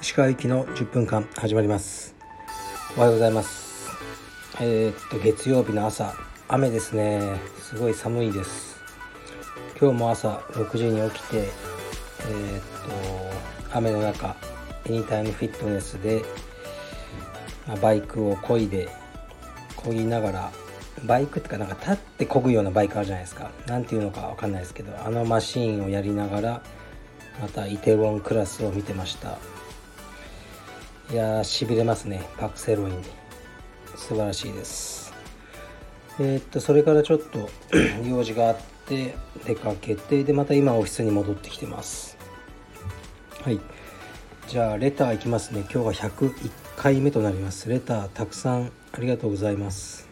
石川行きの10分間始まります。おはようございます。えー、っと月曜日の朝。雨ですね。すごい寒いです。今日も朝6時に起きてえー、っと雨の中エニタイムフィットネスで、ま、バイクを漕いで漕ぎながらバイクってかなんか立って漕ぐようなバイクあるじゃないですか。何ていうのかわかんないですけどあのマシーンをやりながらまたイテウォンクラスを見てました。いやーしびれますね。パクセロイン。素晴らしいです。えー、っとそれからちょっと 用事があって出かけてでまた今オフィスに戻ってきてます。はい。じゃあレターいきますね。今日は101回目となります。レターたくさんありがとうございます。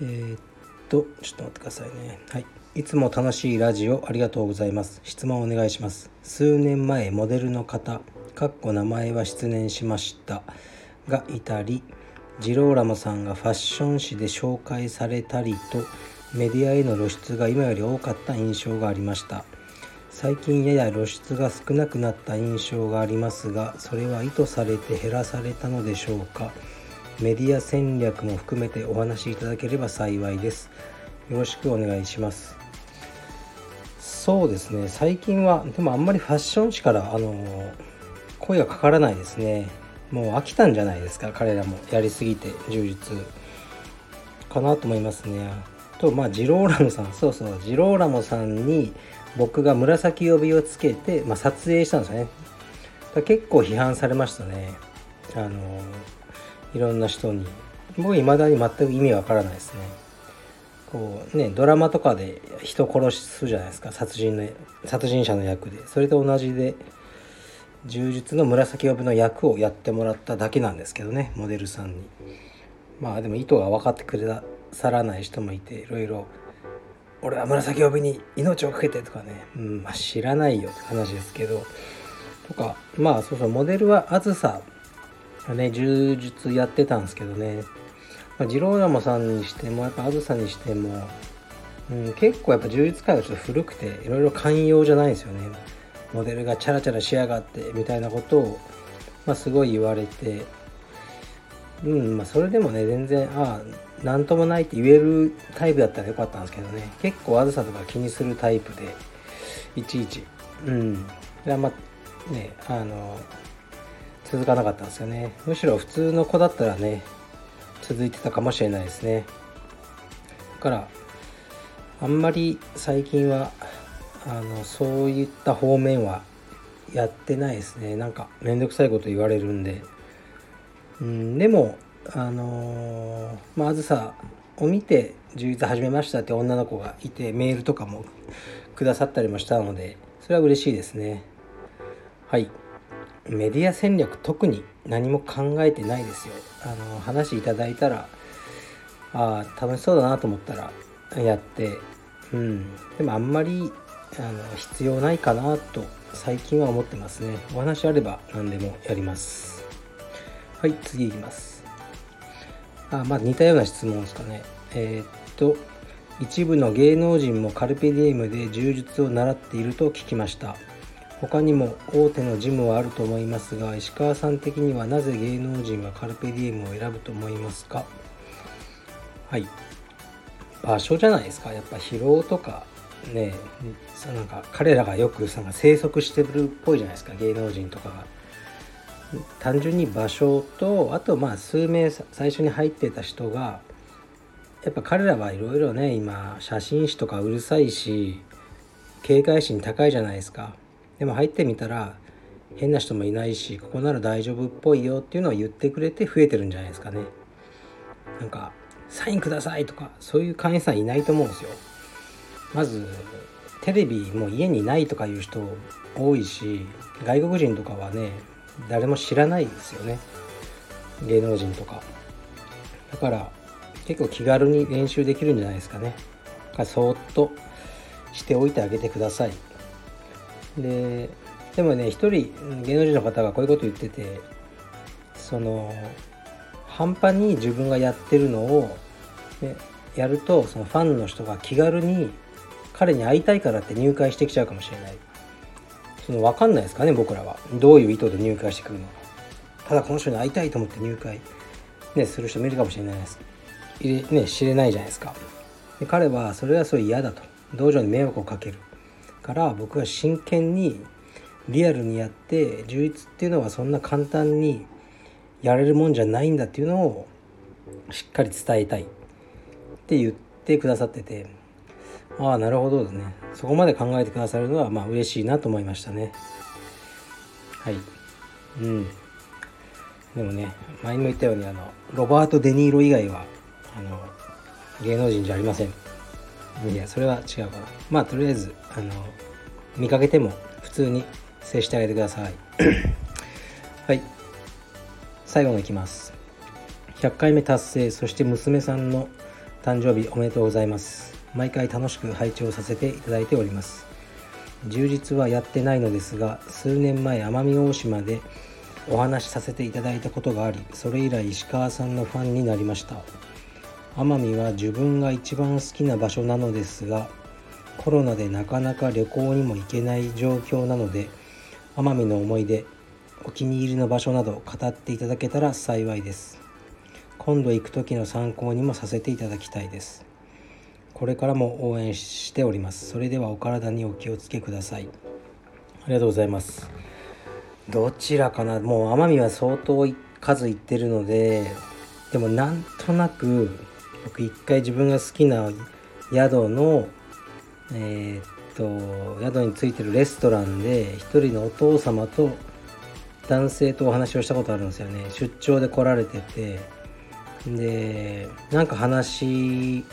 えー、っとちょっと待ってくださいね。はい。いつも楽しいラジオありがとうございます。質問お願いします。数年前モデルの方かっこ名前は失念しました。がいたりジローラモさんがファッション誌で紹介されたりとメディアへの露出が今より多かった印象がありました。最近やや露出が少なくなった印象がありますがそれは意図されて減らされたのでしょうか？メディア戦略も含めてお話しいただければ幸いです。よろしくお願いします。そうですね。最近はでもあんまりファッション誌からあの声がかからないですね。もう飽きたんじゃないですか。彼らもやりすぎて充実。かなと思いますね。とまあジローラモさん。そうそう。ジローラモさんに僕が紫帯をつけて、まあ、撮影したんですよね。結構批判されましたね。あのいろんな人に。僕未だに全く意味わからないですね。こうねドラマとかで人殺すじゃないですか。殺人の殺人者の役で。それと同じで柔術の紫帯の役をやってもらっただけなんですけどね。モデルさんに。まあでも意図が分かってくれさらない人もいていろいろ「俺は紫帯に命を懸けて」とかね、うんまあ、知らないよって話ですけど。とかまあそうそうモデルはあずさね柔術やってたんですけどね、まあ、ジローラモさんにしてもやっぱあずさにしても、うん、結構やっぱ柔術界はちょっと古くていろいろ寛容じゃないんですよね。モデルがチャラチャラしやがってみたいなことを、まあ、すごい言われてうんまあそれでもね全然ああ何ともないって言えるタイプだったらよかったんですけどね。結構あずさとか気にするタイプでいちいち。うん。であんまねあの続かなかったんですよね。むしろ普通の子だったらね続いてたかもしれないですね。だからあんまり最近はあのそういった方面はやってないですね。なんか面倒くさいこと言われるんで。うんでもあのー、まあずさを見て充実始めましたって女の子がいてメールとかもくださったりもしたのでそれは嬉しいですね。はい。メディア戦略特に何も考えてないですよ。あの話いただいたらああ楽しそうだなと思ったらやってうん。でもあんまりあの必要ないかなと最近は思ってますね。お話あれば何でもやります。はい次いきます。あまあ似たような質問ですかね。えー、っと一部の芸能人もカルペディエムで柔術を習っていると聞きました。他にも大手のジムはあると思いますが石川さん的にはなぜ芸能人はカルペディエムを選ぶと思いますか？はい。場所じゃないですか。やっぱ疲労とかねそなんか彼らがよくなんか生息してるっぽいじゃないですか。芸能人とかが。単純に場所とあとまあ数名最初に入ってた人がやっぱ彼らはいろいろね今写真誌とかうるさいし警戒心高いじゃないですか。でも入ってみたら変な人もいないしここなら大丈夫っぽいよっていうのを言ってくれて増えてるんじゃないですかね。なんかサインくださいとかそういう会員さんいないと思うんですよ。まずテレビも家にないとかいう人多いし外国人とかはね誰も知らないですよね。芸能人とか。だから結構気軽に練習できるんじゃないですかね。そっとしておいてあげてください。ででもね一人芸能人の方がこういうこと言っててその半端に自分がやってるのを、ね、やるとそのファンの人が気軽に彼に会いたいからって入会してきちゃうかもしれない。その分かんないですかね僕らは。どういう意図で入会してくるのか。ただこの人に会いたいと思って入会、ね、する人もいるかもしれないです。れ、ね、知れないじゃないですか。で彼はそれはそれ嫌だと。道場に迷惑をかける。から僕が真剣にリアルにやって充実っていうのはそんな簡単にやれるもんじゃないんだっていうのをしっかり伝えたいって言ってくださってて。ああなるほどですね。そこまで考えてくださるのはまあ嬉しいなと思いましたね。はい。うん。でもね前にも言ったようにあのロバート・デ・ニーロ以外はあの芸能人じゃありません。いやそれは違うかな。まあとりあえずあの見かけても普通に接してあげてください。はい。最後のいきます。100回目達成そして娘さんの誕生日おめでとうございます。毎回楽しく拝聴させていただいております。充実はやってないのですが数年前奄美大島でお話しさせていただいたことがありそれ以来石川さんのファンになりました奄美は自分が一番好きな場所なのですがコロナでなかなか旅行にも行けない状況なので奄美の思い出お気に入りの場所など語っていただけたら幸いです。今度行く時の参考にもさせていただきたいです。これからも応援しております。それではお体にお気をつけください。ありがとうございます。どちらかな？もう奄美は相当数行ってるのででもなんとなく僕一回自分が好きな宿のえー、っと宿についてるレストランで一人のお父様と男性とお話をしたことあるんですよね。出張で来られてて。でなんか話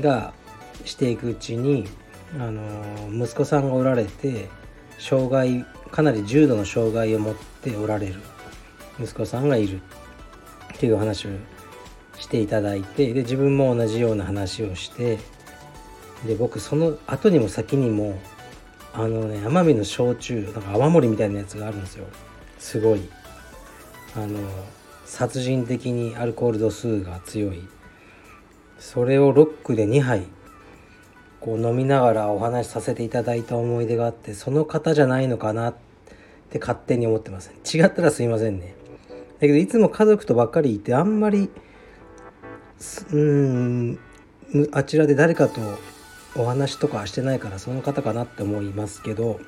がしていくうちにあの息子さんがおられて障害かなり重度の障害を持っておられる息子さんがいるっていう話をしていただいてで自分も同じような話をしてで僕その後にも先にもあのね奄美の焼酎なんか泡盛みたいなやつがあるんですよ。すごい。あの殺人的にアルコール度数が強い。それをロックで2杯こう飲みながらお話しさせていただいた思い出があってその方じゃないのかなって勝手に思ってます違ったらすいませんね。だけどいつも家族とばっかりいてあんまりうんあちらで誰かとお話とかしてないからその方かなって思いますけど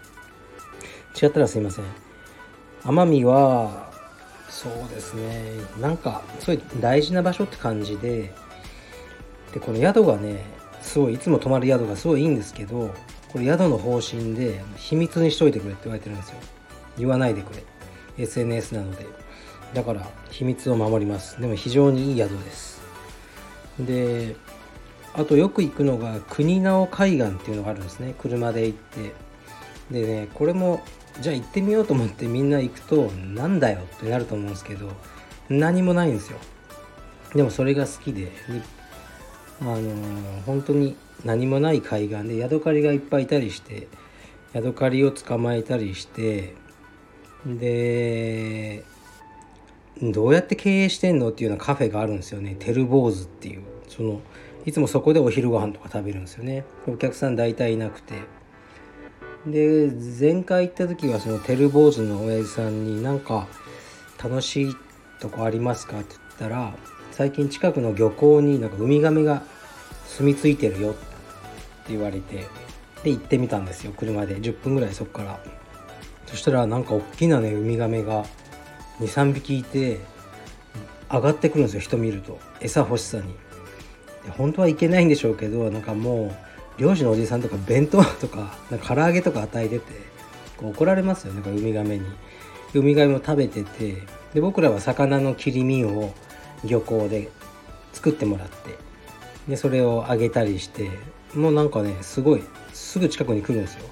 違ったらすいません。奄美はそうですね。なんかすごいう大事な場所って感じででこの宿がねすごいいつも泊まる宿がすごいいいんですけどこれ宿の方針で秘密にしといてくれって言われてるんですよ。言わないでくれ。SNS なので。だから秘密を守ります。でも非常にいい宿です。であとよく行くのが国直海岸っていうのがあるんですね。車で行って。でねこれもじゃあ行ってみようと思ってみんな行くとなんだよってなると思うんですけど何もないんですよ。でもそれが好きであのー、本当に何もない海岸でヤドカリがいっぱいいたりしてヤドカリを捕まえたりしてでどうやって経営してんのっていうようなカフェがあるんですよね。テルボーズっていう。そのいつもそこでお昼ご飯とか食べるんですよね。お客さん大体いなくて。で前回行った時はそのテル坊主の親父さんになんか楽しいとこありますかって言ったら最近近くの漁港になんかウミガメが住み着いてるよって言われてで行ってみたんですよ。車で。10分ぐらいそっから。そしたらなんか大きなねウミガメが23匹いて上がってくるんですよ人見ると。餌欲しさに。本当はいけないんでしょうけどなんかもう漁師のおじさんとか弁当とかなんか唐揚げとか与えてて怒られますよねウミガメに。ウミガメも食べててで僕らは魚の切り身を漁港で作ってもらってでそれをあげたりしてもうなんかねすごいすぐ近くに来るんですよ。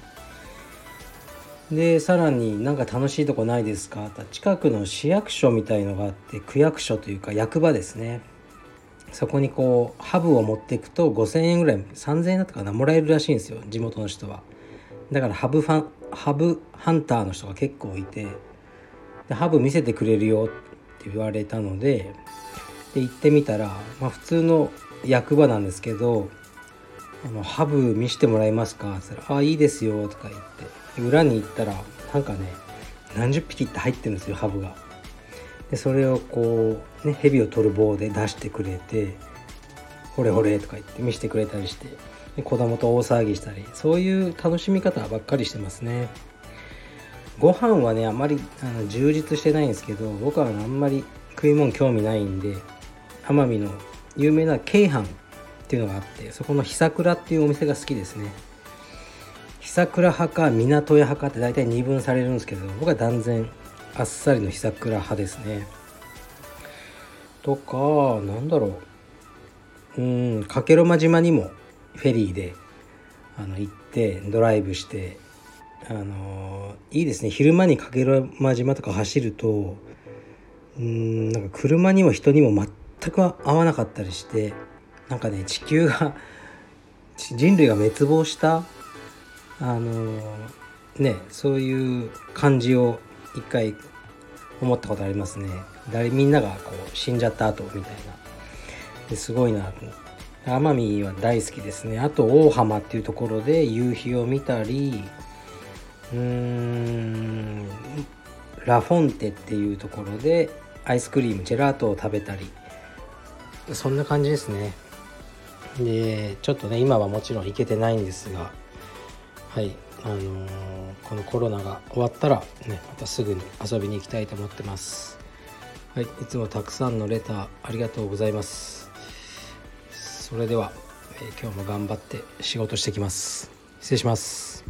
でさらになんか楽しいとこないですか？近くの市役所みたいのがあって区役所というか役場ですね。そこにこうハブを持っていくと5,000円ぐらい3,000円だったかな？もらえるらしいんですよ地元の人は。だからハブファンハブハンターの人が結構いてでハブ見せてくれるよって言われたのでで行ってみたら、まあ、普通の役場なんですけど「あのハブ見してもらえますか?」って言ったら「あいいですよ」とか言って裏に行ったらなんかね何十匹って入ってるんですよハブが。でそれをこうね蛇を取る棒で出してくれて「ほれほれ」とか言って見せてくれたりしてで子供と大騒ぎしたりそういう楽しみ方ばっかりしてますね。ご飯はねあまりあの充実してないんですけど僕はあんまり食い物興味ないんで奄美の有名な京阪っていうのがあってそこの久倉っていうお店が好きですね。久倉派か港屋派かって大体二分されるんですけど僕は断然あっさりの久倉派ですね。とかなんだろう。うん加計呂麻島にもフェリーであの行ってドライブしてあのいいですね。昼間に加計呂麻島とか走るとうんなんか車にも人にも全く合わなかったりしてなんかね地球が人類が滅亡したあのねそういう感じを一回思ったことありますね。誰みんながこう死んじゃった後みたいな。ですごいな。奄美は大好きですね。あと大浜っていうところで夕日を見たりうーんラフォンテっていうところでアイスクリームジェラートを食べたり。そんな感じですね。でちょっとね今はもちろん行けてないんですがはいあのー、このコロナが終わったらねまたすぐに遊びに行きたいと思ってます。はいいつもたくさんのレターありがとうございます。それでは、えー、今日も頑張って仕事してきます。失礼します。